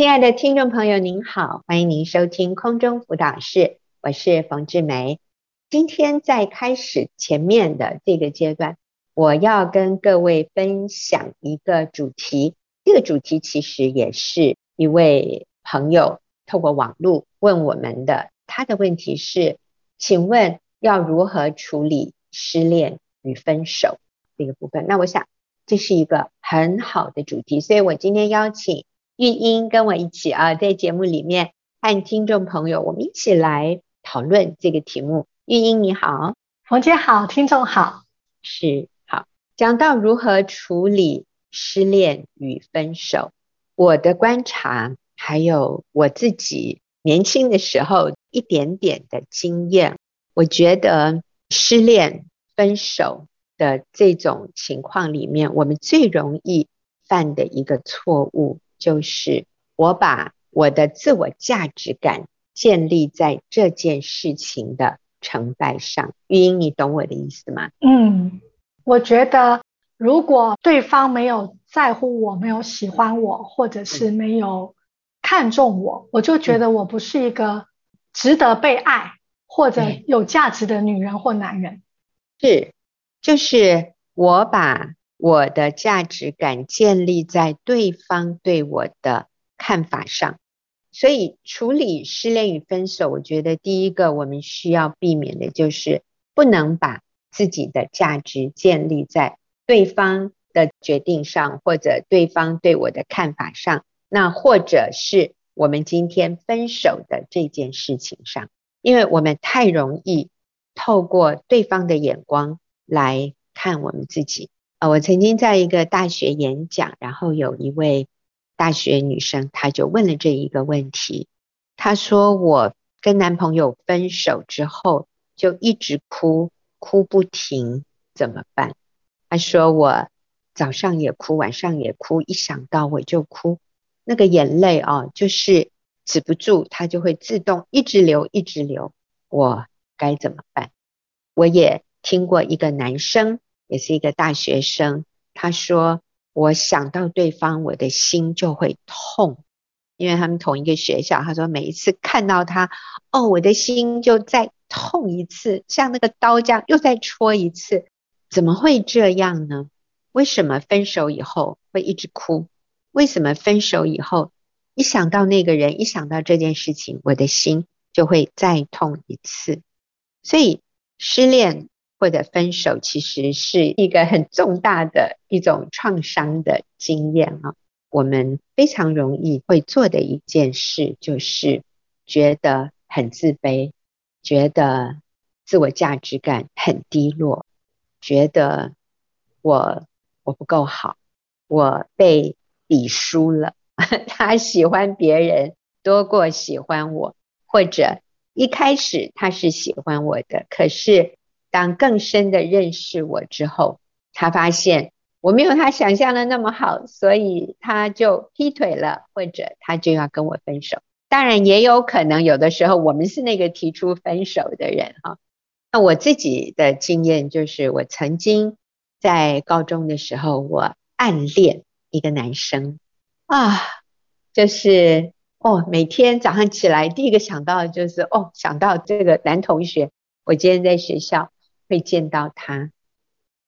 亲爱的听众朋友，您好，欢迎您收听空中辅导室，我是冯志梅。今天在开始前面的这个阶段，我要跟各位分享一个主题。这个主题其实也是一位朋友透过网络问我们的。他的问题是：请问要如何处理失恋与分手这个部分？那我想这是一个很好的主题，所以我今天邀请。玉英跟我一起啊，在节目里面和听众朋友，我们一起来讨论这个题目。玉英你好，冯姐好，听众好，是好。讲到如何处理失恋与分手，我的观察还有我自己年轻的时候一点点的经验，我觉得失恋分手的这种情况里面，我们最容易犯的一个错误。就是我把我的自我价值感建立在这件事情的成败上。玉英，你懂我的意思吗？嗯，我觉得如果对方没有在乎我，没有喜欢我，或者是没有看重我，我就觉得我不是一个值得被爱或者有价值的女人或男人。是，就是我把。我的价值感建立在对方对我的看法上，所以处理失恋与分手，我觉得第一个我们需要避免的就是不能把自己的价值建立在对方的决定上，或者对方对我的看法上，那或者是我们今天分手的这件事情上，因为我们太容易透过对方的眼光来看我们自己。呃，我曾经在一个大学演讲，然后有一位大学女生，她就问了这一个问题。她说：“我跟男朋友分手之后，就一直哭，哭不停，怎么办？”她说：“我早上也哭，晚上也哭，一想到我就哭，那个眼泪啊，就是止不住，它就会自动一直流，一直流。我该怎么办？”我也听过一个男生。也是一个大学生，他说：“我想到对方，我的心就会痛，因为他们同一个学校。他说每一次看到他，哦，我的心就再痛一次，像那个刀这样又再戳一次。怎么会这样呢？为什么分手以后会一直哭？为什么分手以后一想到那个人，一想到这件事情，我的心就会再痛一次？所以失恋。”或者分手其实是一个很重大的一种创伤的经验啊，我们非常容易会做的一件事就是觉得很自卑，觉得自我价值感很低落，觉得我我不够好，我被比输了，他喜欢别人多过喜欢我，或者一开始他是喜欢我的，可是。当更深的认识我之后，他发现我没有他想象的那么好，所以他就劈腿了，或者他就要跟我分手。当然也有可能，有的时候我们是那个提出分手的人哈。那我自己的经验就是，我曾经在高中的时候，我暗恋一个男生啊，就是哦，每天早上起来第一个想到的就是哦，想到这个男同学，我今天在学校。会见到他，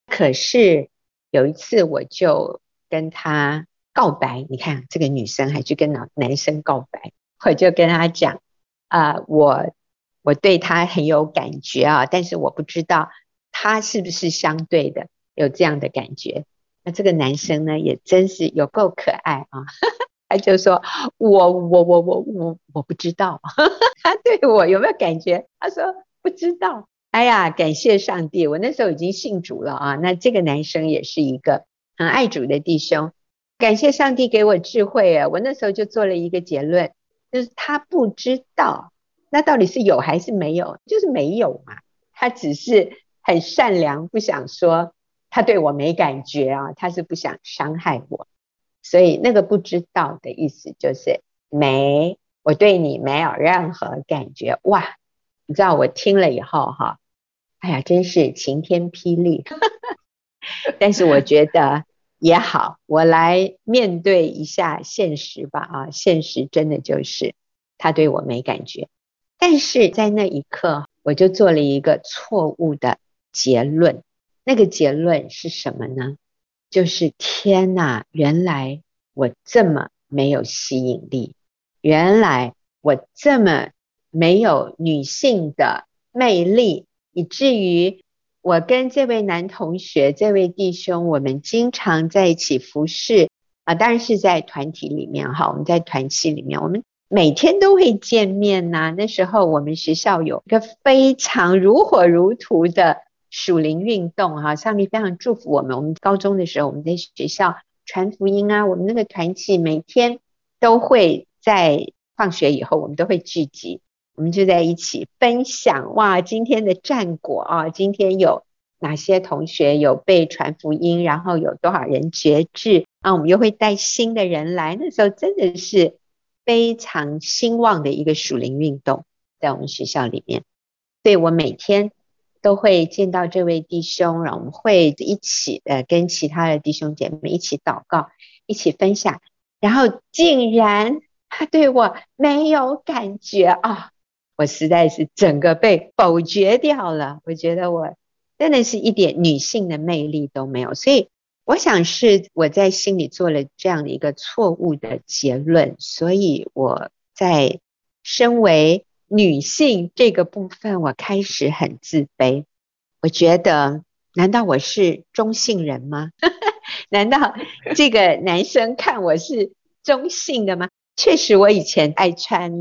可是有一次我就跟他告白，你看这个女生还去跟男男生告白，我就跟他讲啊、我我对他很有感觉啊，但是我不知道他是不是相对的有这样的感觉。那这个男生呢，也真是有够可爱啊，他就说我我我我我我不知道 他对我有没有感觉，他说不知道。哎呀，感谢上帝！我那时候已经信主了啊。那这个男生也是一个很爱主的弟兄。感谢上帝给我智慧啊！我那时候就做了一个结论，就是他不知道，那到底是有还是没有？就是没有嘛。他只是很善良，不想说他对我没感觉啊，他是不想伤害我。所以那个不知道的意思就是没，我对你没有任何感觉。哇，你知道我听了以后哈。哎呀，真是晴天霹雳！但是我觉得也好，我来面对一下现实吧。啊，现实真的就是他对我没感觉。但是在那一刻，我就做了一个错误的结论。那个结论是什么呢？就是天哪，原来我这么没有吸引力，原来我这么没有女性的魅力，以至于我跟这位男同学、这位弟兄，我们经常在一起服侍啊，当然是在团体里面哈，我们在团契里面，我们。每天都会见面呐、那时候我们学校有一个非常如火如荼的属灵运动哈，上帝非常祝福我们。我们高中的时候，我们在学校传福音啊，我们那个团契每天都会在放学以后，我们都会聚集，我们就在一起分享哇，今天的战果啊，今天有哪些同学有被传福音，然后有多少人决志啊，我们又会带新的人来。那时候真的是。非常兴旺的一个属灵运动，在我们学校里面，所以我每天都会见到这位弟兄，然后我们会一起呃跟其他的弟兄姐妹一起祷告，一起分享，然后竟然他对我没有感觉啊，我实在是整个被否决掉了，我觉得我真的是一点女性的魅力都没有，所以。我想是我在心里做了这样的一个错误的结论，所以我在身为女性这个部分，我开始很自卑。我觉得，难道我是中性人吗？难道这个男生看我是中性的吗？确实，我以前爱穿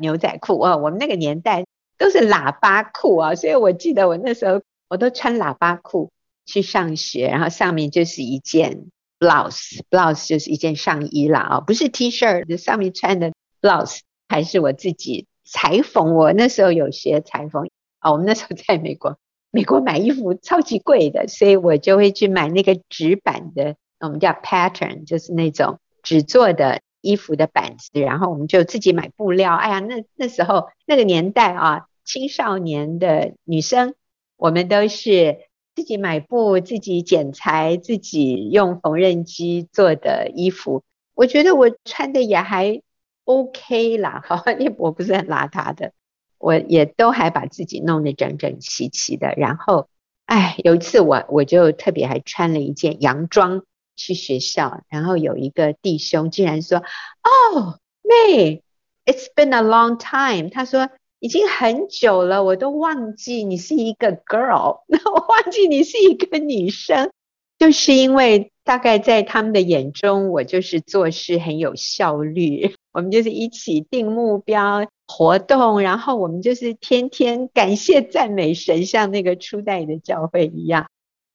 牛仔裤啊，我们那个年代都是喇叭裤啊，所以我记得我那时候我都穿喇叭裤。去上学，然后上面就是一件 blouse，blouse 就是一件上衣啦啊，不是 T 恤，就上面穿的 blouse 还是我自己裁缝。我那时候有学裁缝啊，我们那时候在美国，美国买衣服超级贵的，所以我就会去买那个纸板的，我们叫 pattern，就是那种纸做的衣服的板子，然后我们就自己买布料。哎呀，那那时候那个年代啊，青少年的女生，我们都是。自己买布，自己剪裁，自己用缝纫机做的衣服，我觉得我穿的也还 OK 啦，好，我不是很邋遢的，我也都还把自己弄得整整齐齐的。然后，哎，有一次我我就特别还穿了一件洋装去学校，然后有一个弟兄竟然说：“哦妹，It's been a long time。”他说。已经很久了，我都忘记你是一个 girl，那 我忘记你是一个女生，就是因为大概在他们的眼中，我就是做事很有效率。我们就是一起定目标活动，然后我们就是天天感谢赞美神，像那个初代的教会一样。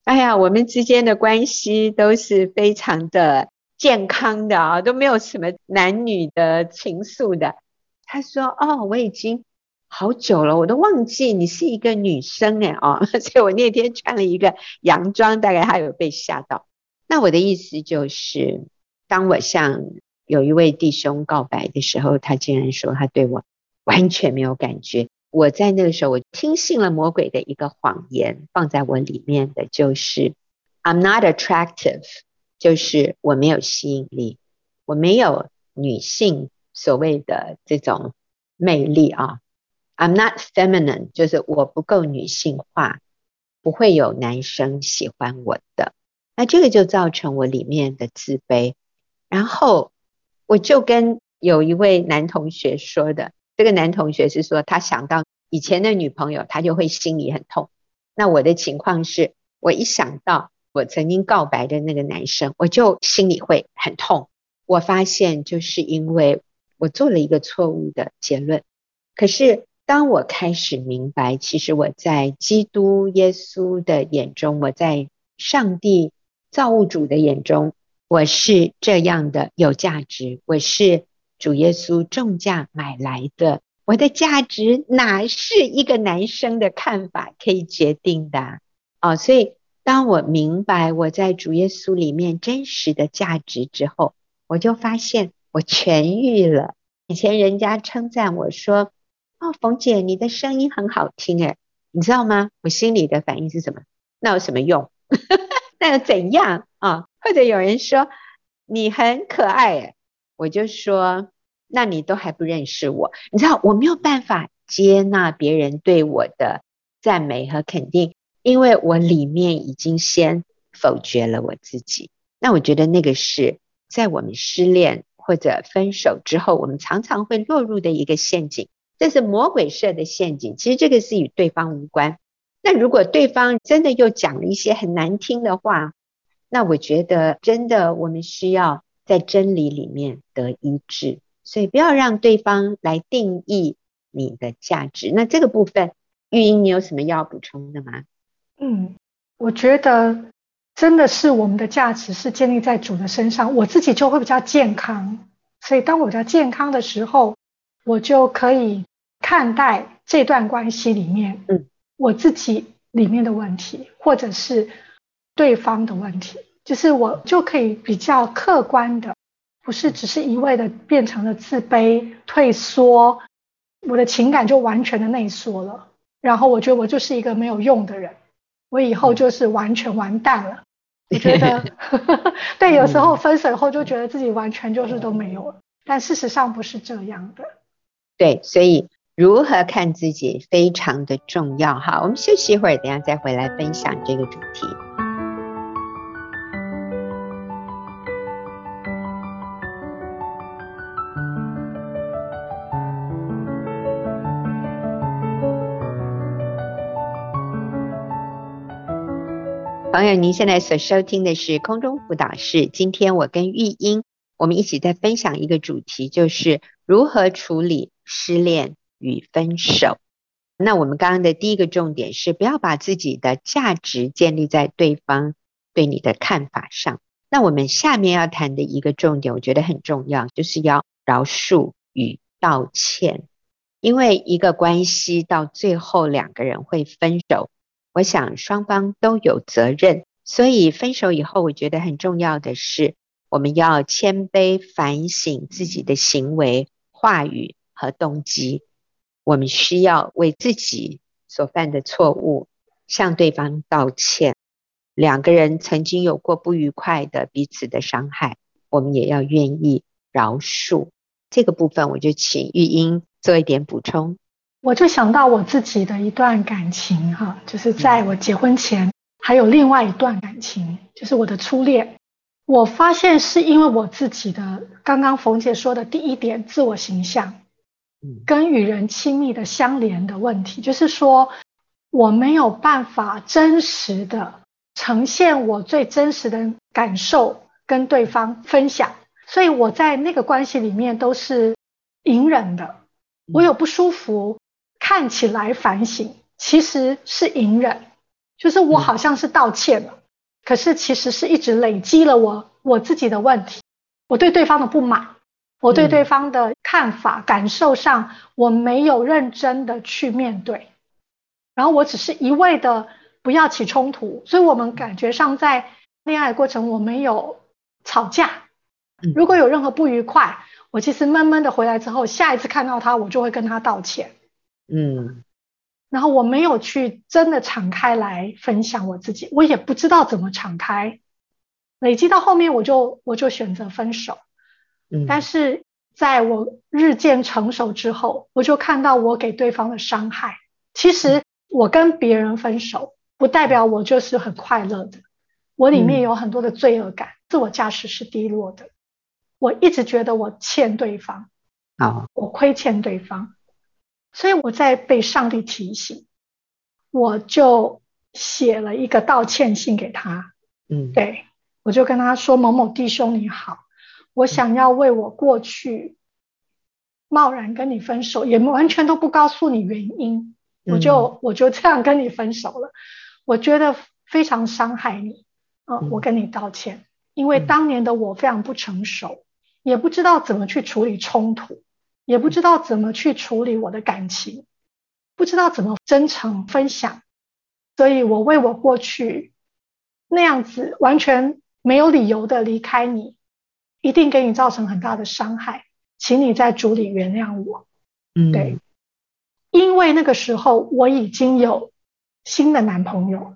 哎呀，我们之间的关系都是非常的健康的啊，都没有什么男女的情愫的。他说：“哦，我已经。”好久了，我都忘记你是一个女生哎哦，所以我那天穿了一个洋装，大概还有被吓到。那我的意思就是，当我向有一位弟兄告白的时候，他竟然说他对我完全没有感觉。我在那个时候，我听信了魔鬼的一个谎言，放在我里面的就是 I'm not attractive，就是我没有吸引力，我没有女性所谓的这种魅力啊。I'm not feminine，就是我不够女性化，不会有男生喜欢我的。那这个就造成我里面的自卑。然后我就跟有一位男同学说的，这个男同学是说他想到以前的女朋友，他就会心里很痛。那我的情况是，我一想到我曾经告白的那个男生，我就心里会很痛。我发现就是因为我做了一个错误的结论，可是。当我开始明白，其实我在基督耶稣的眼中，我在上帝造物主的眼中，我是这样的有价值。我是主耶稣重价买来的，我的价值哪是一个男生的看法可以决定的？哦，所以当我明白我在主耶稣里面真实的价值之后，我就发现我痊愈了。以前人家称赞我说，哦，冯姐，你的声音很好听诶，你知道吗？我心里的反应是什么？那有什么用？那又怎样啊？或者有人说你很可爱，我就说那你都还不认识我。你知道我没有办法接纳别人对我的赞美和肯定，因为我里面已经先否决了我自己。那我觉得那个是在我们失恋或者分手之后，我们常常会落入的一个陷阱。这是魔鬼设的陷阱。其实这个是与对方无关。那如果对方真的又讲了一些很难听的话，那我觉得真的我们需要在真理里面得医治。所以不要让对方来定义你的价值。那这个部分，玉英，你有什么要补充的吗？嗯，我觉得真的是我们的价值是建立在主的身上，我自己就会比较健康。所以当我比较健康的时候，我就可以看待这段关系里面，嗯，我自己里面的问题，或者是对方的问题，就是我就可以比较客观的，不是只是一味的变成了自卑、退缩，我的情感就完全的内缩了，然后我觉得我就是一个没有用的人，我以后就是完全完蛋了。我觉得，对，有时候分手后就觉得自己完全就是都没有了，但事实上不是这样的。对，所以如何看自己非常的重要哈。我们休息一会儿，等下再回来分享这个主题。朋友，您现在所收听的是空中辅导室。今天我跟玉英，我们一起在分享一个主题，就是如何处理失恋与分手。那我们刚刚的第一个重点是，不要把自己的价值建立在对方对你的看法上。那我们下面要谈的一个重点，我觉得很重要，就是要饶恕与道歉。因为一个关系到最后两个人会分手，我想双方都有责任。所以分手以后，我觉得很重要的是，我们要谦卑反省自己的行为、话语。和动机，我们需要为自己所犯的错误向对方道歉。两个人曾经有过不愉快的彼此的伤害，我们也要愿意饶恕。这个部分，我就请玉英做一点补充。我就想到我自己的一段感情，哈，就是在我结婚前，还有另外一段感情，就是我的初恋。我发现是因为我自己的，刚刚冯姐说的第一点，自我形象。跟与人亲密的相连的问题，就是说我没有办法真实的呈现我最真实的感受跟对方分享，所以我在那个关系里面都是隐忍的。我有不舒服，看起来反省，其实是隐忍，就是我好像是道歉了，可是其实是一直累积了我我自己的问题，我对对方的不满。我对对方的看法、感受上，我没有认真的去面对，然后我只是一味的不要起冲突，所以我们感觉上在恋爱过程我没有吵架。如果有任何不愉快，我其实闷闷的回来之后，下一次看到他，我就会跟他道歉。嗯，然后我没有去真的敞开来分享我自己，我也不知道怎么敞开，累积到后面，我就我就选择分手。但是在我日渐成熟之后，我就看到我给对方的伤害。其实我跟别人分手，不代表我就是很快乐的。我里面有很多的罪恶感，自我价值是低落的。我一直觉得我欠对方，啊，我亏欠对方，所以我在被上帝提醒，我就写了一个道歉信给他。嗯，对，我就跟他说：“某某弟兄你好。”我想要为我过去贸然跟你分手，也完全都不告诉你原因，我就我就这样跟你分手了。我觉得非常伤害你，嗯，我跟你道歉，因为当年的我非常不成熟，也不知道怎么去处理冲突，也不知道怎么去处理我的感情，不知道怎么真诚分享，所以我为我过去那样子完全没有理由的离开你。一定给你造成很大的伤害，请你在主里原谅我。嗯，对，因为那个时候我已经有新的男朋友，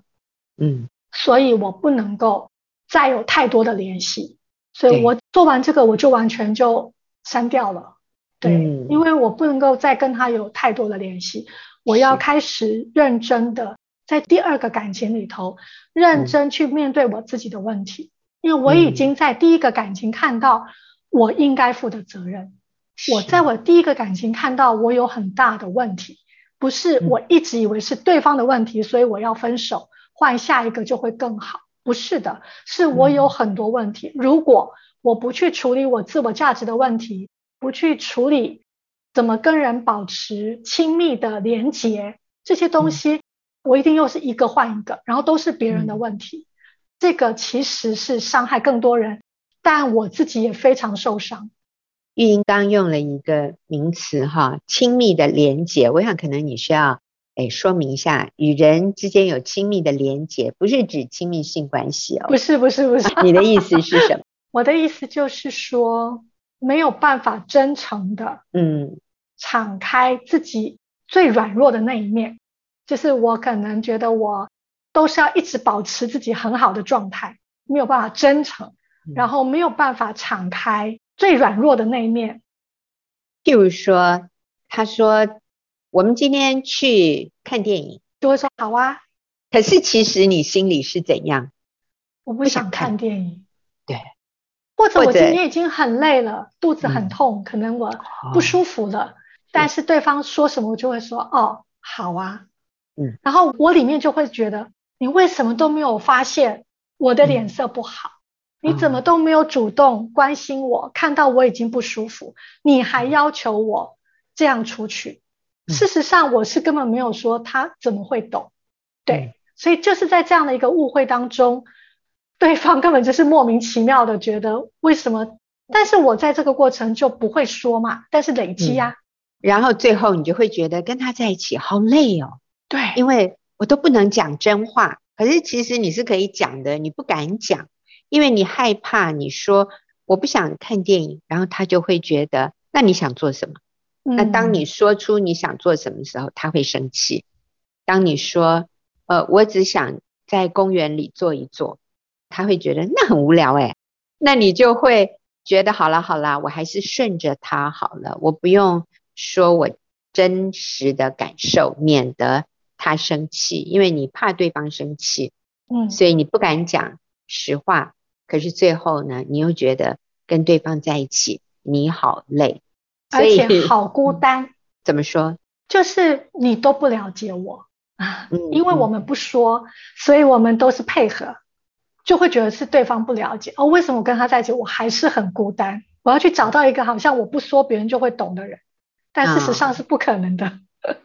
嗯，所以我不能够再有太多的联系，所以我做完这个我就完全就删掉了。对，嗯、因为我不能够再跟他有太多的联系，我要开始认真的在第二个感情里头认真去面对我自己的问题，嗯、因为我已经在第一个感情看到我应该负的责任，嗯、我在我第一个感情看到我有很大的问题，不是我一直以为是对方的问题，所以我要分手，换下一个就会更好，不是的，是我有很多问题，如果我不去处理我自我价值的问题。不去处理怎么跟人保持亲密的连结，这些东西，我一定又是一个换一个，然后都是别人的问题，这个其实是伤害更多人，但我自己也非常受伤。玉英刚用了一个名词哈，亲密的连结，我想可能你需要诶说明一下，与人之间有亲密的连结，不是指亲密性关系哦，不是不是不是，你的意思是什么？我的意思就是说。没有办法真诚的，嗯，敞开自己最软弱的那一面，就是我可能觉得我都是要一直保持自己很好的状态，没有办法真诚，然后没有办法敞开最软弱的那一面。譬如说，他说我们今天去看电影，就会说好啊，可是其实你心里是怎样？我不想看电影。对。或者我今天已经很累了，肚子很痛，嗯、可能我不舒服了，哦、但是对方说什么我就会说哦，好啊，嗯，然后我里面就会觉得你为什么都没有发现我的脸色不好？嗯、你怎么都没有主动关心我？嗯、看到我已经不舒服，你还要求我这样出去？嗯、事实上我是根本没有说他怎么会懂，对，嗯、所以就是在这样的一个误会当中。对方根本就是莫名其妙的觉得为什么，但是我在这个过程就不会说嘛，但是累积呀、啊嗯，然后最后你就会觉得跟他在一起好累哦，对，因为我都不能讲真话，可是其实你是可以讲的，你不敢讲，因为你害怕你说我不想看电影，然后他就会觉得那你想做什么？嗯、那当你说出你想做什么时候，他会生气。当你说呃我只想在公园里坐一坐。他会觉得那很无聊诶，那你就会觉得好了好了，我还是顺着他好了，我不用说我真实的感受，免得他生气，因为你怕对方生气，嗯，所以你不敢讲实话。可是最后呢，你又觉得跟对方在一起你好累，而且好孤单。嗯，怎么说？就是你都不了解我啊，因为我们不说，所以我们都是配合。就会觉得是对方不了解哦，为什么我跟他在一起我还是很孤单？我要去找到一个好像我不说别人就会懂的人，但事实上是不可能的。哦、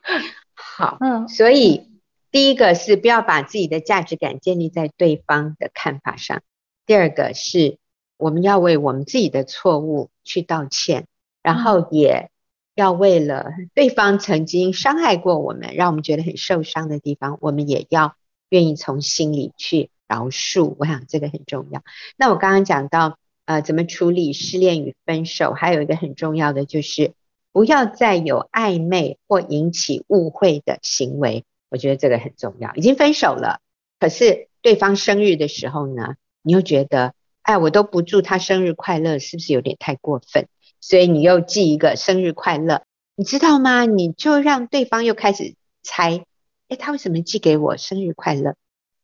好，嗯，所以第一个是不要把自己的价值感建立在对方的看法上，第二个是我们要为我们自己的错误去道歉，然后也要为了对方曾经伤害过我们，让我们觉得很受伤的地方，我们也要愿意从心里去。饶恕，我想这个很重要。那我刚刚讲到，呃，怎么处理失恋与分手，还有一个很重要的就是，不要再有暧昧或引起误会的行为。我觉得这个很重要。已经分手了，可是对方生日的时候呢，你又觉得，哎，我都不祝他生日快乐，是不是有点太过分？所以你又寄一个生日快乐，你知道吗？你就让对方又开始猜，哎，他为什么寄给我生日快乐？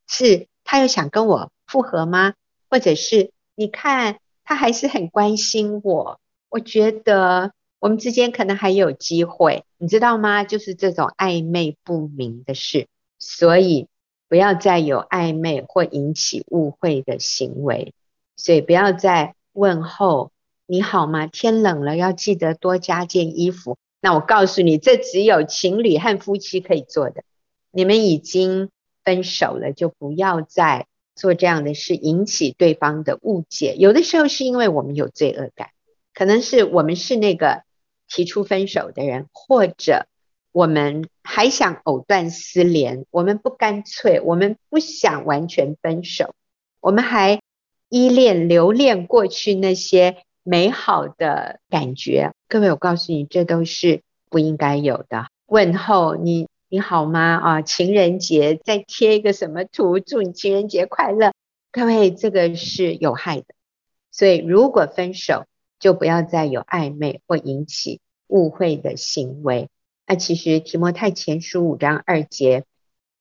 是。他又想跟我复合吗？或者是你看他还是很关心我，我觉得我们之间可能还有机会，你知道吗？就是这种暧昧不明的事，所以不要再有暧昧或引起误会的行为，所以不要再问候你好吗？天冷了要记得多加件衣服。那我告诉你，这只有情侣和夫妻可以做的，你们已经。分手了就不要再做这样的事，引起对方的误解。有的时候是因为我们有罪恶感，可能是我们是那个提出分手的人，或者我们还想藕断丝连，我们不干脆，我们不想完全分手，我们还依恋留恋过去那些美好的感觉。各位，我告诉你，这都是不应该有的。问候你。你好吗？啊，情人节再贴一个什么图？祝你情人节快乐。各位，这个是有害的。所以，如果分手，就不要再有暧昧或引起误会的行为。那其实提摩太前书五章二节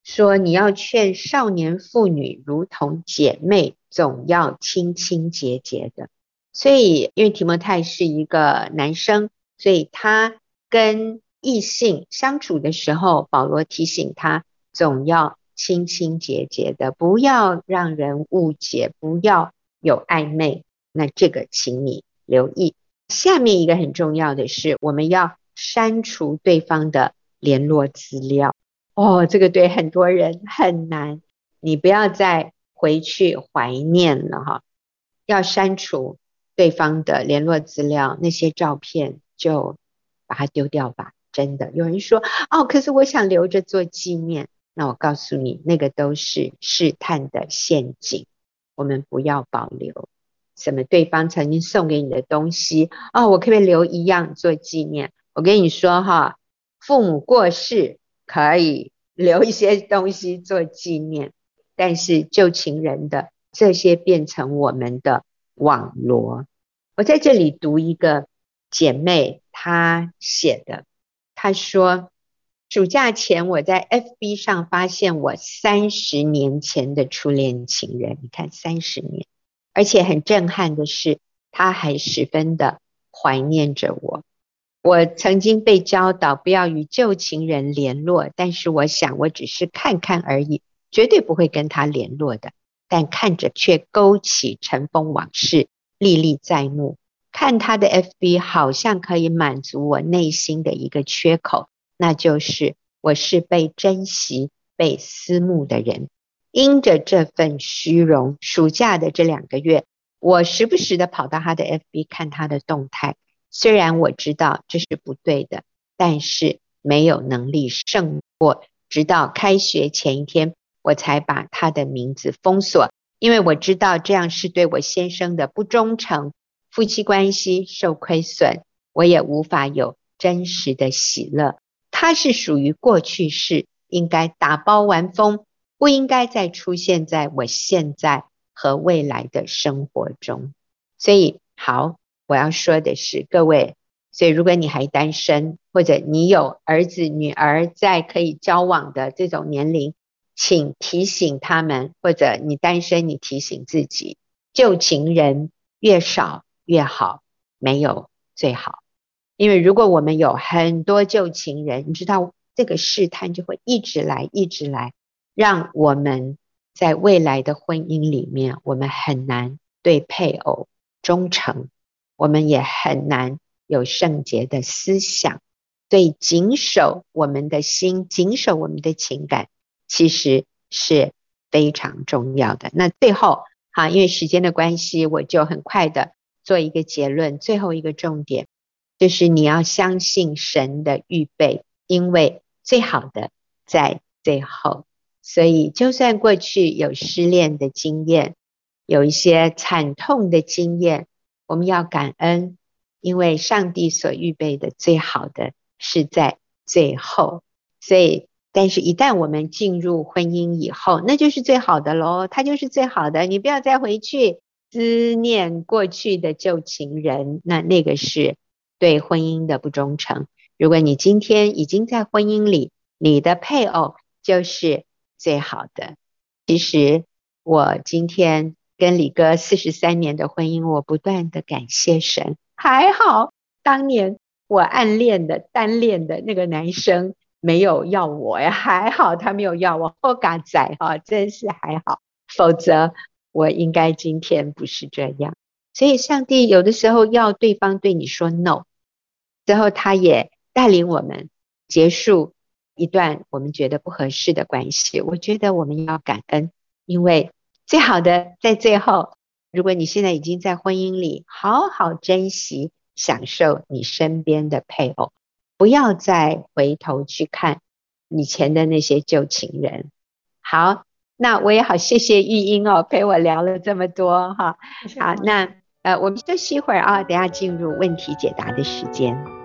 说，你要劝少年妇女如同姐妹，总要清清洁洁的。所以，因为提摩太是一个男生，所以他跟异性相处的时候，保罗提醒他总要清清洁洁的，不要让人误解，不要有暧昧。那这个，请你留意。下面一个很重要的是，我们要删除对方的联络资料。哦，这个对很多人很难。你不要再回去怀念了哈，要删除对方的联络资料，那些照片就把它丢掉吧。真的，有人说哦，可是我想留着做纪念。那我告诉你，那个都是试探的陷阱，我们不要保留。什么？对方曾经送给你的东西哦，我可不可以留一样做纪念？我跟你说哈，父母过世可以留一些东西做纪念，但是旧情人的这些变成我们的网罗。我在这里读一个姐妹她写的，他说暑假前我在 FB 上发现我三十年前的初恋情人，你看三十年。而且很震撼的是，他还十分的怀念着我。我曾经被教导不要与旧情人联络，但是我想我只是看看而已，绝对不会跟他联络的。但看着却勾起尘封往事，历历在目。看他的 FB 好像可以满足我内心的一个缺口，那就是我是被珍惜、被思慕的人。因着这份虚荣，暑假的这两个月，我时不时的跑到他的 FB 看他的动态。虽然我知道这是不对的，但是没有能力胜过。直到开学前一天，我才把他的名字封锁，因为我知道这样是对我先生的不忠诚，夫妻关系受亏损，我也无法有真实的喜乐。它是属于过去式，应该打包完封。不应该再出现在我现在和未来的生活中。所以，好，我要说的是，各位，所以如果你还单身，或者你有儿子女儿在可以交往的这种年龄，请提醒他们，或者你单身，你提醒自己，旧情人越少越好，没有最好。因为如果我们有很多旧情人，你知道这个试探就会一直来，一直来。让我们在未来的婚姻里面，我们很难对配偶忠诚，我们也很难有圣洁的思想。所以，谨守我们的心，谨守我们的情感，其实是非常重要的。那最后，好，因为时间的关系，我就很快的做一个结论。最后一个重点就是你要相信神的预备，因为最好的在最后。所以，就算过去有失恋的经验，有一些惨痛的经验，我们要感恩，因为上帝所预备的最好的是在最后。所以，但是一旦我们进入婚姻以后，那就是最好的喽，它就是最好的。你不要再回去思念过去的旧情人，那那个是对婚姻的不忠诚。如果你今天已经在婚姻里，你的配偶就是。最好的，其实我今天跟李哥四十三年的婚姻，我不断的感谢神。还好当年我暗恋的单恋的那个男生没有要我呀，还好他没有要我。我嘎仔哈，真是还好，否则我应该今天不是这样。所以上帝有的时候要对方对你说 no，最后他也带领我们结束。一段我们觉得不合适的关系，我觉得我们要感恩，因为最好的在最后。如果你现在已经在婚姻里，好好珍惜、享受你身边的配偶，不要再回头去看以前的那些旧情人。好，那我也好谢谢玉英哦，陪我聊了这么多哈。好，那呃，我们休息一会儿啊，等下进入问题解答的时间。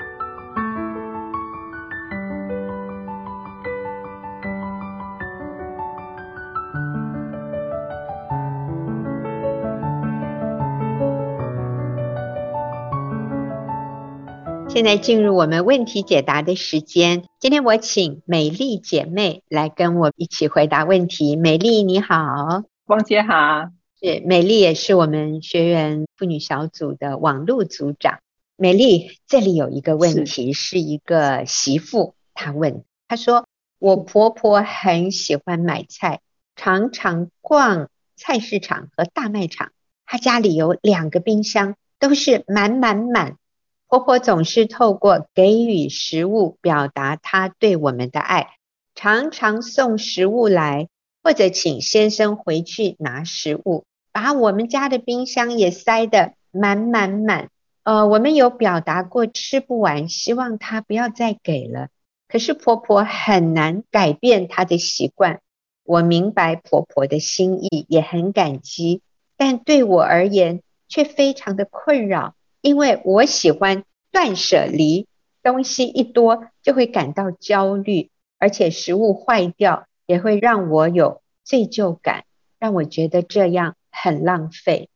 现在进入我们问题解答的时间。今天我请美丽姐妹来跟我一起回答问题。美丽你好，王姐好。是美丽也是我们学员妇女小组的网络组长。美丽，这里有一个问题，是，是一个媳妇她问，她说我婆婆很喜欢买菜，常常逛菜市场和大卖场，她家里有两个冰箱，都是满满满。婆婆总是透过给予食物表达她对我们的爱，常常送食物来，或者请先生回去拿食物，把我们家的冰箱也塞得满满满。呃，我们有表达过吃不完，希望她不要再给了。可是婆婆很难改变她的习惯。我明白婆婆的心意，也很感激，但对我而言却非常的困扰。因为我喜欢断舍离，东西一多就会感到焦虑，而且食物坏掉也会让我有罪疚感，让我觉得这样很浪费。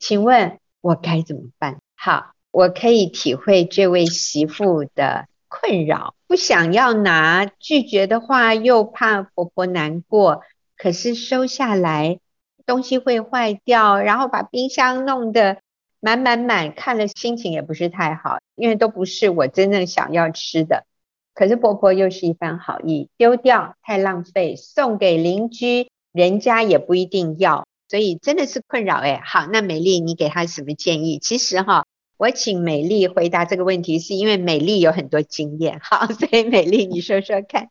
请问我该怎么办？好，我可以体会这位媳妇的困扰，不想要拿，拒绝的话又怕婆婆难过，可是收下来东西会坏掉，然后把冰箱弄得。满满满，看了心情也不是太好，因为都不是我真正想要吃的。可是婆婆又是一番好意，丢掉太浪费，送给邻居，人家也不一定要，所以真的是困扰哎。好，那美丽你给她什么建议？其实哈，我请美丽回答这个问题，是因为美丽有很多经验。好，所以美丽你说说看。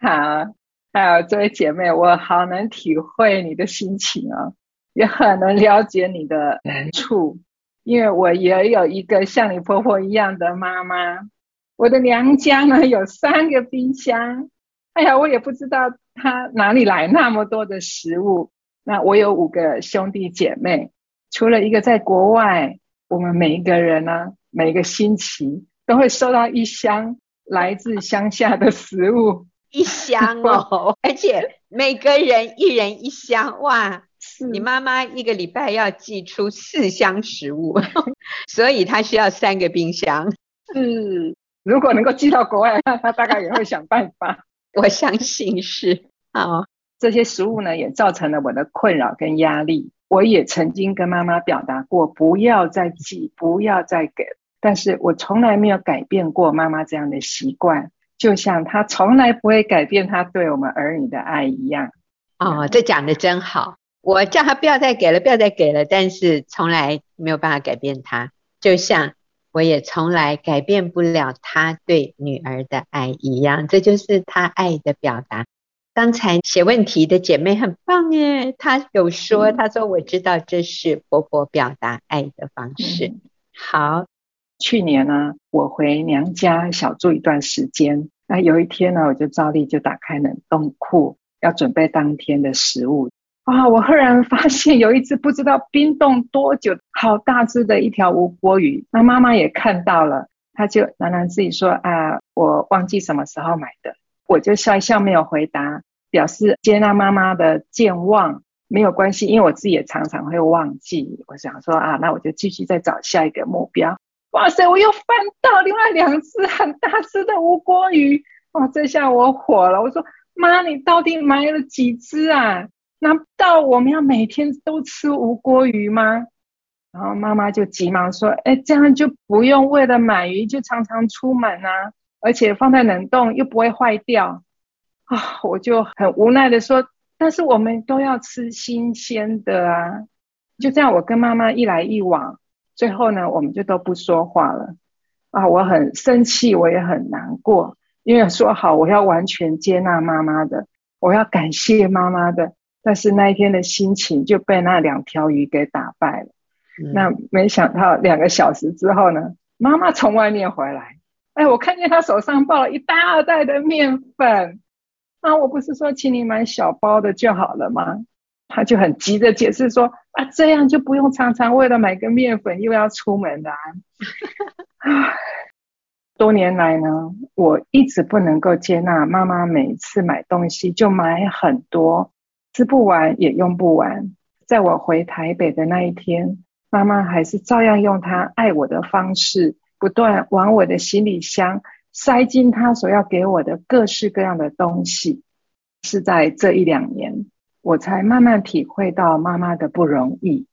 好，还有这位姐妹，我好能体会你的心情啊，也很能了解你的难处。因为我也有一个像你婆婆一样的妈妈，我的娘家呢有三个冰箱，哎呀，我也不知道她哪里来那么多的食物。那我有五个兄弟姐妹，除了一个在国外，我们每一个人呢，每个星期都会收到一箱来自乡下的食物，一箱哦，而且每个人一人一箱，哇！你妈妈一个礼拜要寄出四箱食物，所以她需要三个冰箱。是，如果能够寄到国外，那她大概也会想办法。我相信是。好，这些食物呢，也造成了我的困扰跟压力。我也曾经跟妈妈表达过，不要再寄，不要再给。但是我从来没有改变过妈妈这样的习惯，就像她从来不会改变她对我们儿女的爱一样。哦，这讲的真好。我叫他不要再给了，不要再给了，但是从来没有办法改变他，就像我也从来改变不了他对女儿的爱一样，这就是他爱的表达。刚才写问题的姐妹很棒耶，她有说，她说我知道这是婆婆表达爱的方式。好，去年呢，我回娘家小住一段时间，那有一天呢，我就照例就打开冷冻库，要准备当天的食物。啊！我赫然发现有一只不知道冰冻多久、好大只的一条吴郭鱼。那妈妈也看到了，她就喃喃自己说：“啊，我忘记什么时候买的。”我就笑一笑，没有回答，表示接纳妈妈的健忘，没有关系，因为我自己也常常会忘记。我想说啊，那我就继续再找下一个目标。哇塞！我又翻到另外两只很大只的吴郭鱼。哇！这下我火了，我说：“妈，你到底买了几只啊？”难道我们要每天都吃无锅鱼吗？然后妈妈就急忙说：“哎，这样就不用为了买鱼就常常出门啊，而且放在冷冻又不会坏掉。”啊，我就很无奈的说：“但是我们都要吃新鲜的啊！”就这样，我跟妈妈一来一往，最后呢，我们就都不说话了。啊，我很生气，我也很难过，因为说好我要完全接纳妈妈的，我要感谢妈妈的。但是那一天的心情就被那两条鱼给打败了。嗯、那没想到两个小时之后呢，妈妈从外面回来，哎，我看见她手上抱了一大袋的面粉。啊，我不是说请你买小包的就好了吗？她就很急着解释说，啊，这样就不用常常为了买个面粉又要出门的啊。多年来呢，我一直不能够接纳妈妈每次买东西就买很多。吃不完也用不完。在我回台北的那一天，妈妈还是照样用她爱我的方式，不断往我的行李箱塞进她所要给我的各式各样的东西。是在这一两年，我才慢慢体会到妈妈的不容易。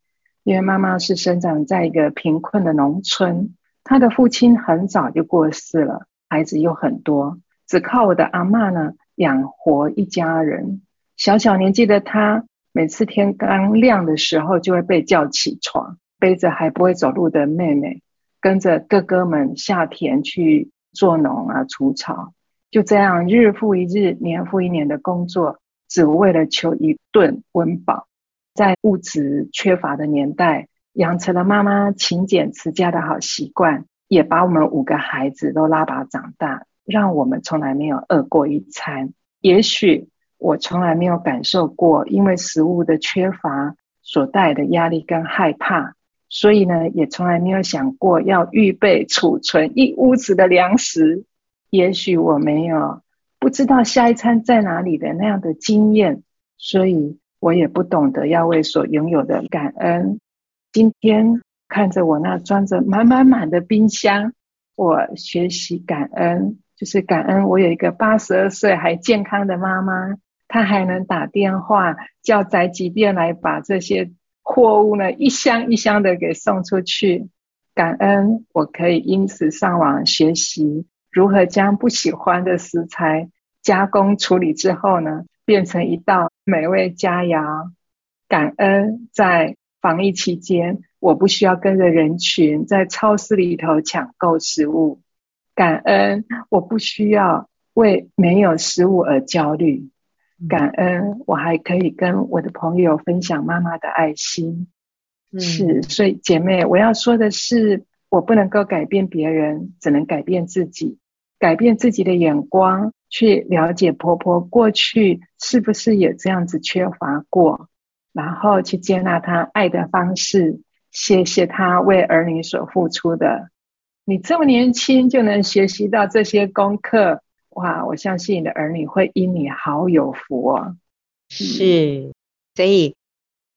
因为妈妈是生长在一个贫困的农村，她的父亲很早就过世了，孩子又很多，只靠我的阿嬷呢养活一家人。小小年纪的他，每次天刚亮的时候就会被叫起床，背着还不会走路的妹妹，跟着哥哥们下田去做农啊、除草。就这样日复一日、年复一年的工作，只为了求一顿温饱。在物质缺乏的年代，养成了妈妈勤俭持家的好习惯，也把我们五个孩子都拉拔长大，让我们从来没有饿过一餐。也许我从来没有感受过因为食物的缺乏所带来的压力跟害怕，所以呢，也从来没有想过要预备储存一屋子的粮食。也许我没有不知道下一餐在哪里的那样的经验，所以我也不懂得要为所拥有的感恩。今天看着我那装着满满满的冰箱，我学习感恩，就是感恩我有一个八十二岁还健康的妈妈，他还能打电话叫宅急便来把这些货物呢一箱一箱的给送出去。感恩我可以因此上网学习。如何将不喜欢的食材加工处理之后呢，变成一道美味佳肴？感恩在防疫期间，我不需要跟着人群在超市里头抢购食物。感恩我不需要为没有食物而焦虑。感恩我还可以跟我的朋友分享妈妈的爱心。嗯、是，所以姐妹，我要说的是，我不能够改变别人，只能改变自己。改变自己的眼光，去了解婆婆过去是不是也这样子缺乏过，然后去接纳她爱的方式，谢谢她为儿女所付出的。你这么年轻就能学习到这些功课，哇！我相信你的儿女会因你好有福哦。是，所以。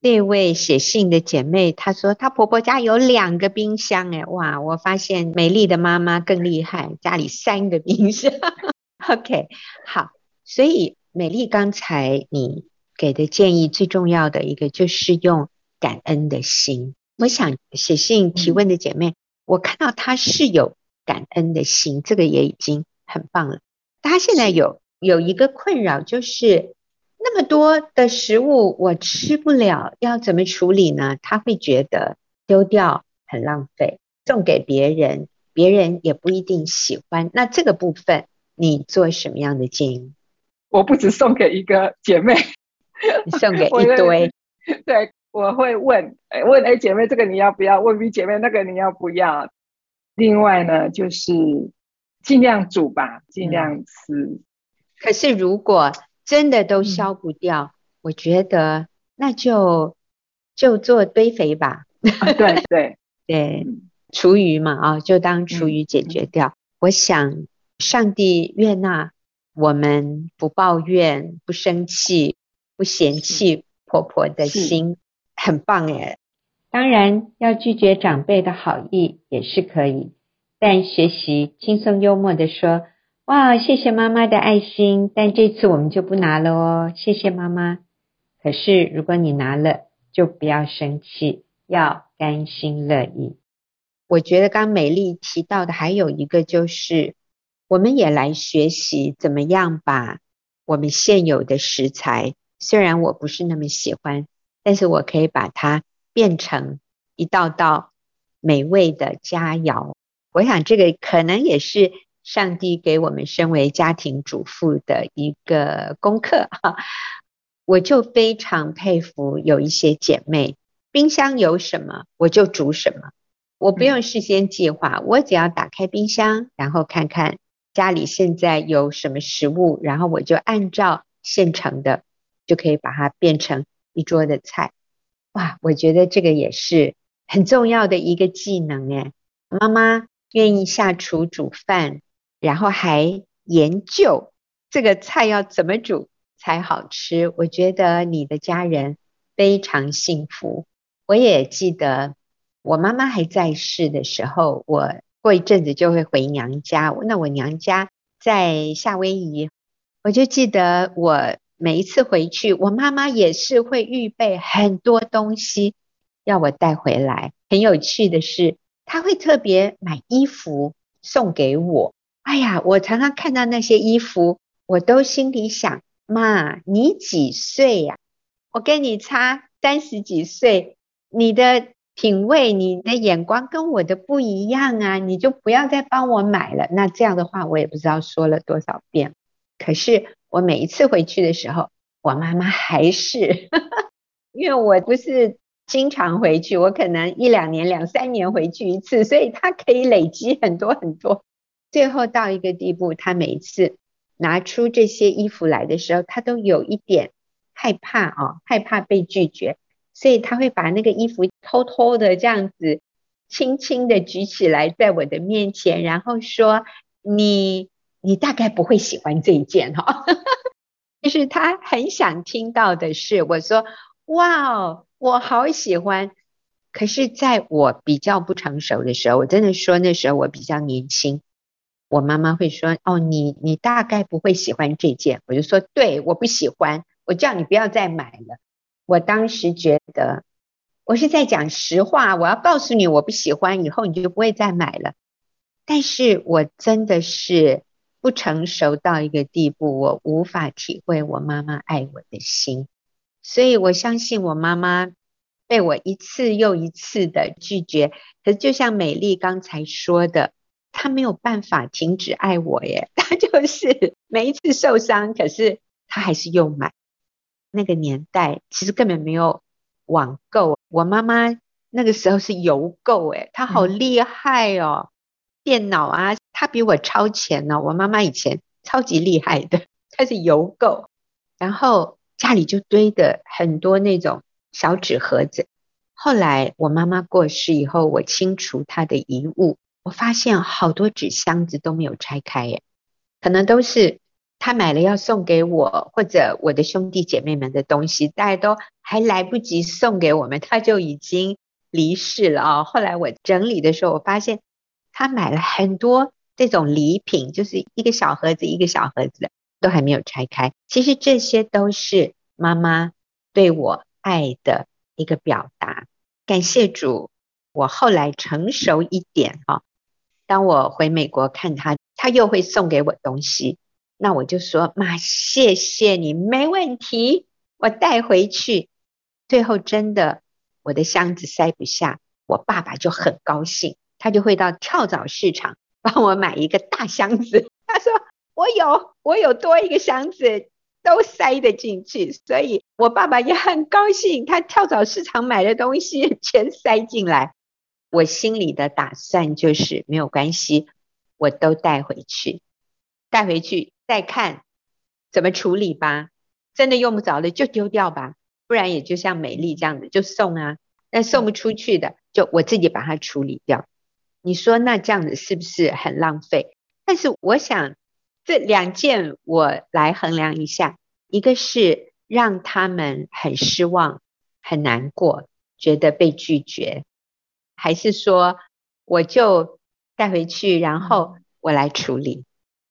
那位写信的姐妹，她说她婆婆家有两个冰箱，哎，哇！我发现美丽的妈妈更厉害，家里三个冰箱。OK，好，所以美丽刚才你给的建议最重要的一个就是用感恩的心。我想写信提问的姐妹，我看到她是有感恩的心，这个也已经很棒了。她现在有有一个困扰就是。那么多的食物我吃不了，要怎么处理呢？他会觉得丢掉很浪费，送给别人，别人也不一定喜欢。那这个部分你做什么样的建议？我不止送给一个姐妹，你送给 一堆。对，我会问，问 A 姐妹这个你要不要？问 B 姐妹那个你要不要？另外呢，就是尽量煮吧，尽量吃。嗯。可是如果真的都消不掉，嗯、我觉得那就就做堆肥吧。啊、对对 对，厨余嘛啊，就当厨余解决掉。嗯、我想上帝悦纳我们不抱怨、不生气、不嫌弃婆婆的心，很棒耶。当然要拒绝长辈的好意也是可以，但学习轻松幽默的说。哇，谢谢妈妈的爱心，但这次我们就不拿了哦，谢谢妈妈。可是如果你拿了，就不要生气，要甘心乐意。我觉得刚美丽提到的还有一个就是，我们也来学习怎么样把我们现有的食材，虽然我不是那么喜欢，但是我可以把它变成一道道美味的佳肴。我想这个可能也是。上帝给我们身为家庭主妇的一个功课哈，我就非常佩服有一些姐妹，冰箱有什么我就煮什么，我不用事先计划，我只要打开冰箱，然后看看家里现在有什么食物，然后我就按照现成的就可以把它变成一桌的菜。哇，我觉得这个也是很重要的一个技能诶，妈妈愿意下厨煮饭。然后还研究这个菜要怎么煮才好吃，我觉得你的家人非常幸福。我也记得我妈妈还在世的时候，我过一阵子就会回娘家。那我娘家在夏威夷，我就记得我每一次回去，我妈妈也是会预备很多东西要我带回来。很有趣的是，她会特别买衣服送给我。哎呀，我常常看到那些衣服，我都心里想：妈，你几岁呀？我跟你差三十几岁，你的品味、你的眼光跟我的不一样啊！你就不要再帮我买了。那这样的话，我也不知道说了多少遍。可是我每一次回去的时候，我妈妈还是，因为我不是经常回去，我可能一两年、两三年回去一次，所以他可以累积很多很多。最后到一个地步，他每次拿出这些衣服来的时候，他都有一点害怕、哦，害怕被拒绝，所以他会把那个衣服偷偷的这样子，轻轻的举起来，在我的面前，然后说：“你你大概不会喜欢这一件哈。”就是他很想听到的是，我说：“哇哦，我好喜欢。”可是在我比较不成熟的时候，我真的说那时候我比较年轻。我妈妈会说：“哦，你你大概不会喜欢这件。”我就说：“对，我不喜欢。我叫你不要再买了。”我当时觉得我是在讲实话，我要告诉你我不喜欢，以后你就不会再买了。但是我真的是不成熟到一个地步，我无法体会我妈妈爱我的心，所以我相信我妈妈被我一次又一次的拒绝。可是就像美丽刚才说的。她没有办法停止爱我耶，她就是每一次受伤，可是她还是又买。那个年代其实根本没有网购，我妈妈那个时候是邮购，诶，她好厉害哦，电脑啊，她比我超前呢。我妈妈以前超级厉害的，她是邮购，然后家里就堆的很多那种小纸盒子。后来我妈妈过世以后，我清除她的遗物。我发现好多纸箱子都没有拆开耶，可能都是他买了要送给我或者我的兄弟姐妹们的东西，大家都还来不及送给我们，他就已经离世了啊。后来我整理的时候，我发现他买了很多这种礼品，就是一个小盒子一个小盒子的，都还没有拆开。其实这些都是妈妈对我爱的一个表达。感谢主，我后来成熟一点啊。当我回美国看他，他又会送给我东西，那我就说妈，谢谢你，没问题，我带回去。最后真的我的箱子塞不下，我爸爸就很高兴，他就会到跳蚤市场帮我买一个大箱子。他说我有，我有多一个箱子都塞得进去，所以我爸爸也很高兴，他跳蚤市场买的东西 全塞进来。我心里的打算就是没有关系，我都带回去，带回去再看怎么处理吧。真的用不着的就丢掉吧，不然也就像美丽这样子就送啊。那送不出去的，就我自己把它处理掉。你说那这样子是不是很浪费？但是我想这两件我来衡量一下，一个是让他们很失望、很难过，觉得被拒绝。还是说，我就带回去，然后我来处理。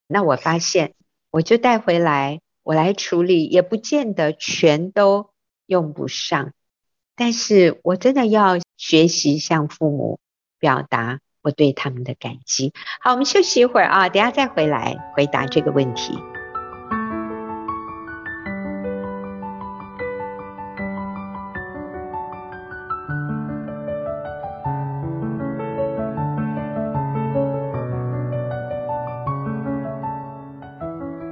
那我发现，我就带回来，我来处理，也不见得全都用不上。但是我真的要学习向父母表达我对他们的感激。好，我们休息一会儿啊，等下再回来回答这个问题。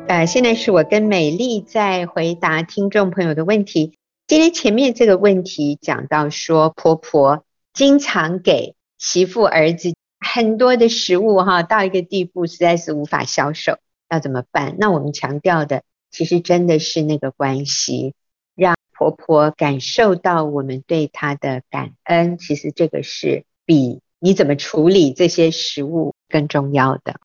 呃，现在是我跟美丽在回答听众朋友的问题。今天前面这个问题讲到说，婆婆经常给媳妇儿子很多的食物哈，到一个地步实在是无法消受，要怎么办？那我们强调的其实真的是那个关系，让婆婆感受到我们对她的感恩。其实这个是比你怎么处理这些食物更重要的。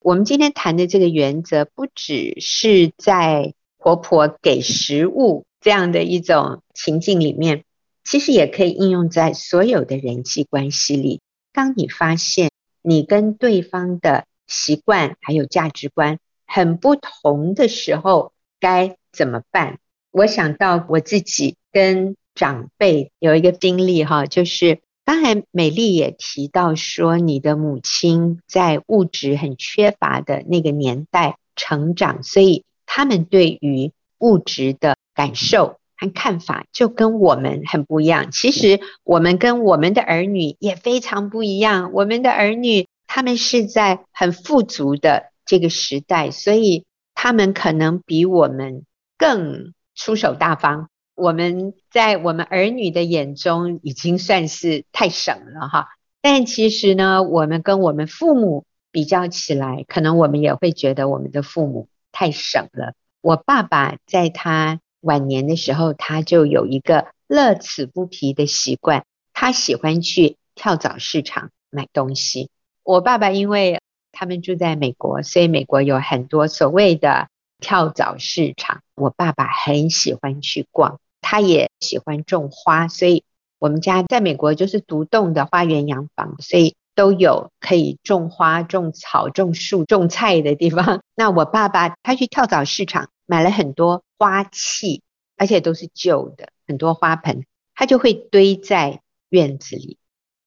我们今天谈的这个原则，不只是在婆婆给食物这样的一种情境里面，其实也可以应用在所有的人际关系里。当你发现你跟对方的习惯还有价值观很不同的时候，该怎么办？我想到我自己跟长辈有一个经历哈，就是刚才美丽也提到说，你的母亲在物质很缺乏的那个年代成长，所以他们对于物质的感受和看法就跟我们很不一样。其实我们跟我们的儿女也非常不一样。我们的儿女他们是在很富足的这个时代，所以他们可能比我们更出手大方。我们在我们儿女的眼中已经算是太省了哈。但其实呢，我们跟我们父母比较起来，可能我们也会觉得我们的父母太省了。我爸爸在他晚年的时候，他就有一个乐此不疲的习惯，他喜欢去跳蚤市场买东西。我爸爸因为他们住在美国，所以美国有很多所谓的跳蚤市场。我爸爸很喜欢去逛，他也喜欢种花，所以我们家在美国就是独栋的花园洋房，所以。都有可以种花、种草、种树、种菜的地方。那我爸爸他去跳蚤市场买了很多花器，而且都是旧的，很多花盆，它就会堆在院子里，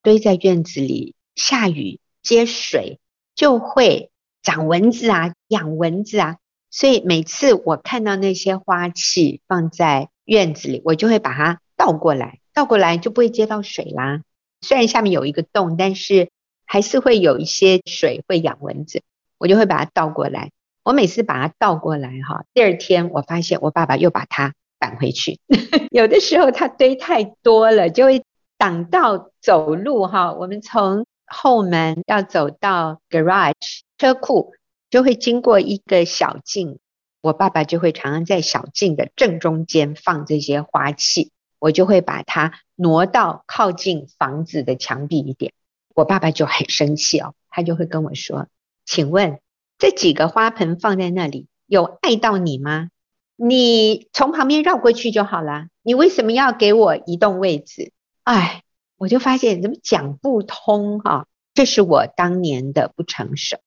堆在院子里，下雨接水就会长蚊子啊，养蚊子啊。所以每次我看到那些花器放在院子里，我就会把它倒过来，倒过来就不会接到水啦。虽然下面有一个洞，但是。还是会有一些水会养蚊子，我就会把它倒过来。我每次把它倒过来哈，第二天我发现我爸爸又把它返回去。有的时候它堆太多了，就会挡到走路哈。我们从后门要走到 garage 车库，就会经过一个小径，我爸爸就会常常在小径的正中间放这些花器，我就会把它挪到靠近房子的墙壁一点。我爸爸就很生气哦，他就会跟我说：“请问这几个花盆放在那里有碍到你吗？你从旁边绕过去就好了，你为什么要给我移动位置？”哎，我就发现怎么讲不通哈，这是我当年的不成熟。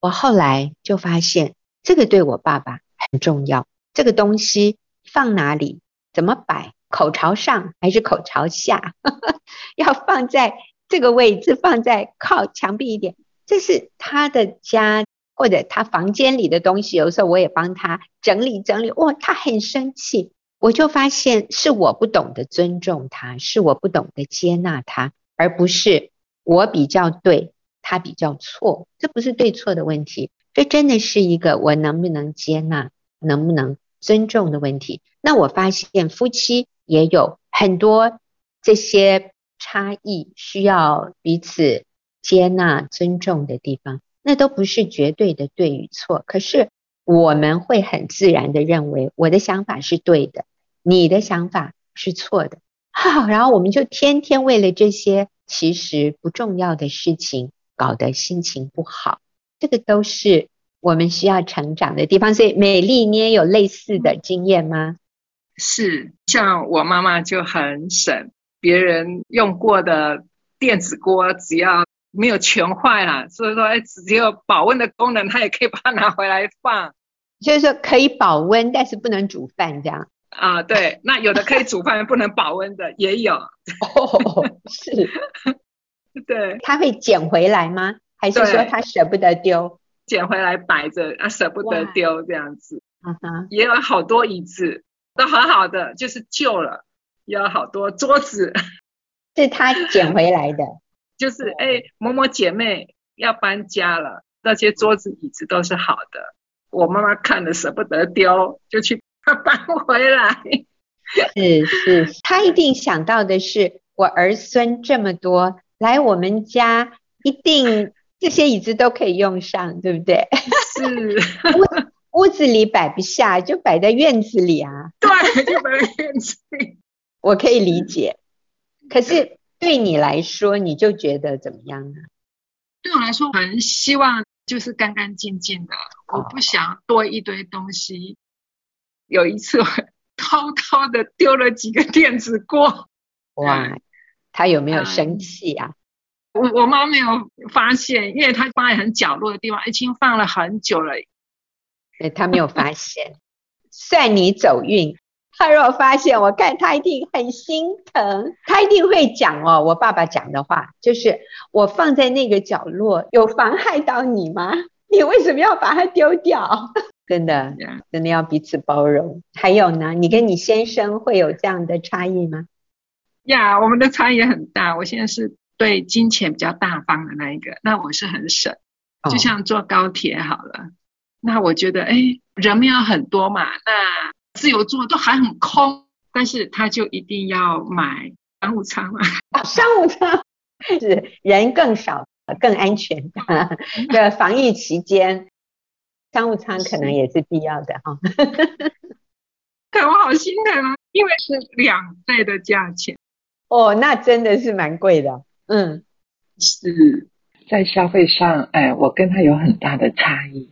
我后来就发现这个对我爸爸很重要，这个东西放哪里，怎么摆，口朝上还是口朝下，要放在。这个位置放在靠墙壁一点，这是他的家或者他房间里的东西。有时候我也帮他整理整理，哇，他很生气。我就发现是我不懂得尊重他，是我不懂得接纳他，而不是我比较对，他比较错。这不是对错的问题，这真的是一个我能不能接纳、能不能尊重的问题。那我发现夫妻也有很多这些。差异需要彼此接纳、尊重的地方，那都不是绝对的对与错。可是我们会很自然的认为，我的想法是对的，你的想法是错的。好，然后我们就天天为了这些其实不重要的事情搞得心情不好。这个都是我们需要成长的地方。所以，美丽，你也有类似的经验吗？是，像我妈妈就很省。别人用过的电子锅，只要没有全坏了，所以说哎，只有保温的功能，它也可以把它拿回来放。就是说可以保温，但是不能煮饭这样。啊，对，那有的可以煮饭不能保温的也有。哦，是。对。他会捡回来吗？还是说他舍不得丢？捡回来摆着啊，舍不得丢这样子。嗯哼。也有好多椅子都很好的，就是旧了。有好多桌子，是他捡回来的。就是哎、欸，某某姐妹要搬家了，那些桌子椅子都是好的。我妈妈看了舍不得丢，就去把它 搬回来。是是，她一定想到的是，我儿孙这么多来我们家，一定这些椅子都可以用上，对不对？是。屋屋子里摆不下，就摆在院子里啊。对，就摆在院子里。我可以理解，可是对你来说，你就觉得怎么样呢？对我来说，很希望就是干干净净的，我不想多一堆东西。有一次我偷偷的丢了几个电子锅，哇，他有没有生气啊？我我妈没有发现，因为她放在很角落的地方，已经放了很久了。对，她没有发现，算你走运。她如果发现，我看他一定很心疼，他一定会讲哦。我爸爸讲的话就是：我放在那个角落，有妨害到你吗？你为什么要把它丢掉？真的，真的要彼此包容。还有呢，你跟你先生会有这样的差异吗？呀，我们的差异也很大。我现在是。对金钱比较大方的那一个，那我是很省，就像坐高铁好了。Oh. 那我觉得，哎，人没有很多嘛，那自由座都还很空，但是他就一定要买商务舱嘛。商务舱 是人更少，更安全的。这防疫期间，商务舱可能也是必要的哈。看我好心疼啊，因为是两倍的价钱。哦，那真的是蛮贵的。嗯，是在消费上，哎，我跟他有很大的差异。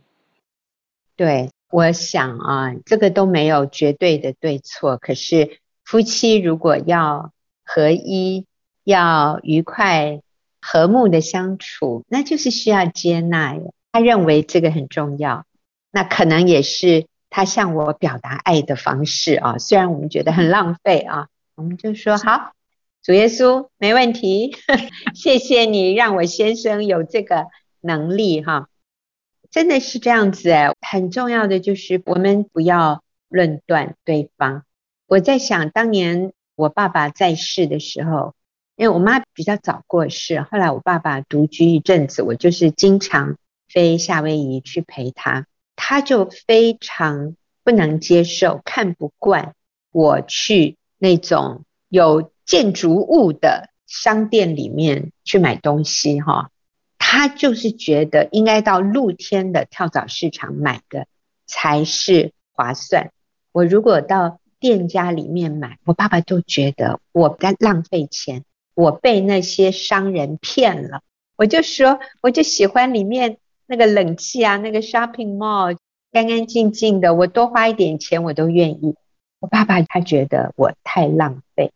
对，我想啊，这个都没有绝对的对错。可是夫妻如果要合一，要愉快和睦的相处，那就是需要接纳。他认为这个很重要，那可能也是他向我表达爱的方式啊。虽然我们觉得很浪费啊，我们就说好。主耶稣，没问题，谢谢你让我先生有这个能力哈，真的是这样子哎，很重要的就是我们不要论断对方。我在想，当年我爸爸在世的时候，因为我妈比较早过世，后来我爸爸独居一阵子，我就是经常飞夏威夷去陪他，他就非常不能接受，看不惯我去那种有。建筑物的商店里面去买东西哈，他就是觉得应该到露天的跳蚤市场买的才是划算。我如果到店家里面买，我爸爸就觉得我在浪费钱，我被那些商人骗了。我就说，我就喜欢里面那个冷气啊，那个 shopping mall 干干净净的，我多花一点钱我都愿意。我爸爸他觉得我太浪费。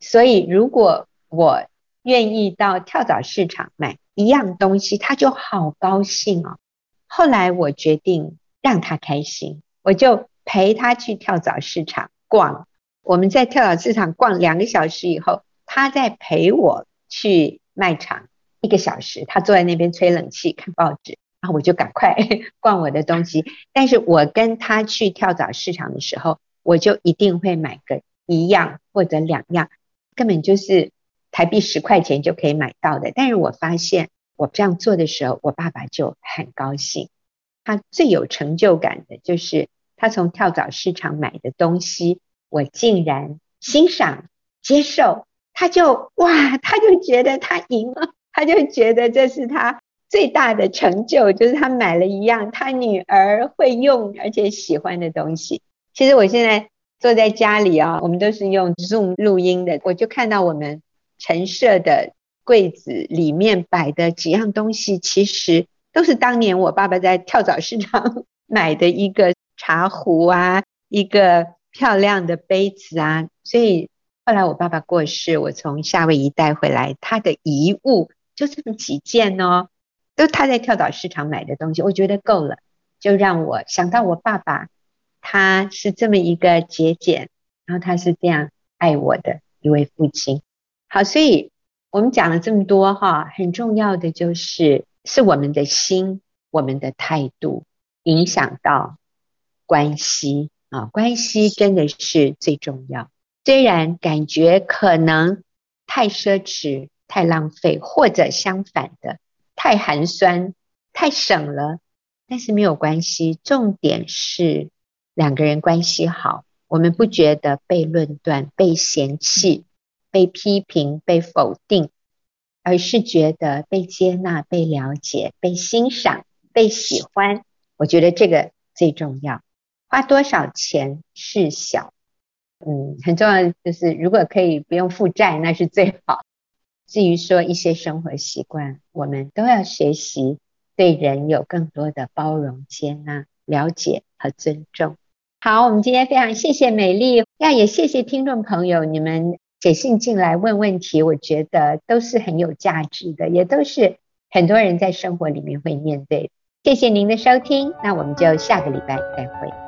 所以，如果我愿意到跳蚤市场买一样东西，他就好高兴哦。后来我决定让他开心，我就陪他去跳蚤市场逛。我们在跳蚤市场逛两个小时以后，他再陪我去卖场一个小时。他坐在那边吹冷气看报纸，然后我就赶快 逛我的东西。但是我跟他去跳蚤市场的时候，我就一定会买个一样或者两样。根本就是台币十块钱就可以买到的，但是我发现我这样做的时候，我爸爸就很高兴。他最有成就感的就是他从跳蚤市场买的东西，我竟然欣赏、接受，他就哇，他就觉得他赢了，他就觉得这是他最大的成就，就是他买了一样他女儿会用而且喜欢的东西。其实我现在。坐在家里啊，我们都是用 Zoom 录音的。我就看到我们陈设的柜子里面摆的几样东西，其实都是当年我爸爸在跳蚤市场 买的一个茶壶啊，一个漂亮的杯子啊。所以后来我爸爸过世，我从夏威夷带回来他的遗物就这么几件哦，都他在跳蚤市场买的东西，我觉得够了，就让我想到我爸爸。他是这么一个节俭，然后他是这样爱我的一位父亲。好，所以我们讲了这么多哈，很重要的就是是我们的心、我们的态度影响到关系啊，关系真的是最重要。虽然感觉可能太奢侈、太浪费，或者相反的太寒酸、太省了，但是没有关系。重点是。两个人关系好，我们不觉得被论断、被嫌弃、被批评、被否定，而是觉得被接纳、被了解、被欣赏、被喜欢。我觉得这个最重要。花多少钱事小，嗯，很重要就是如果可以不用负债，那是最好。至于说一些生活习惯，我们都要学习对人有更多的包容、接纳、了解和尊重。好，我们今天非常谢谢美丽，那也谢谢听众朋友，你们写信进来问问题，我觉得都是很有价值的，也都是很多人在生活里面会面对。谢谢您的收听，那我们就下个礼拜再会。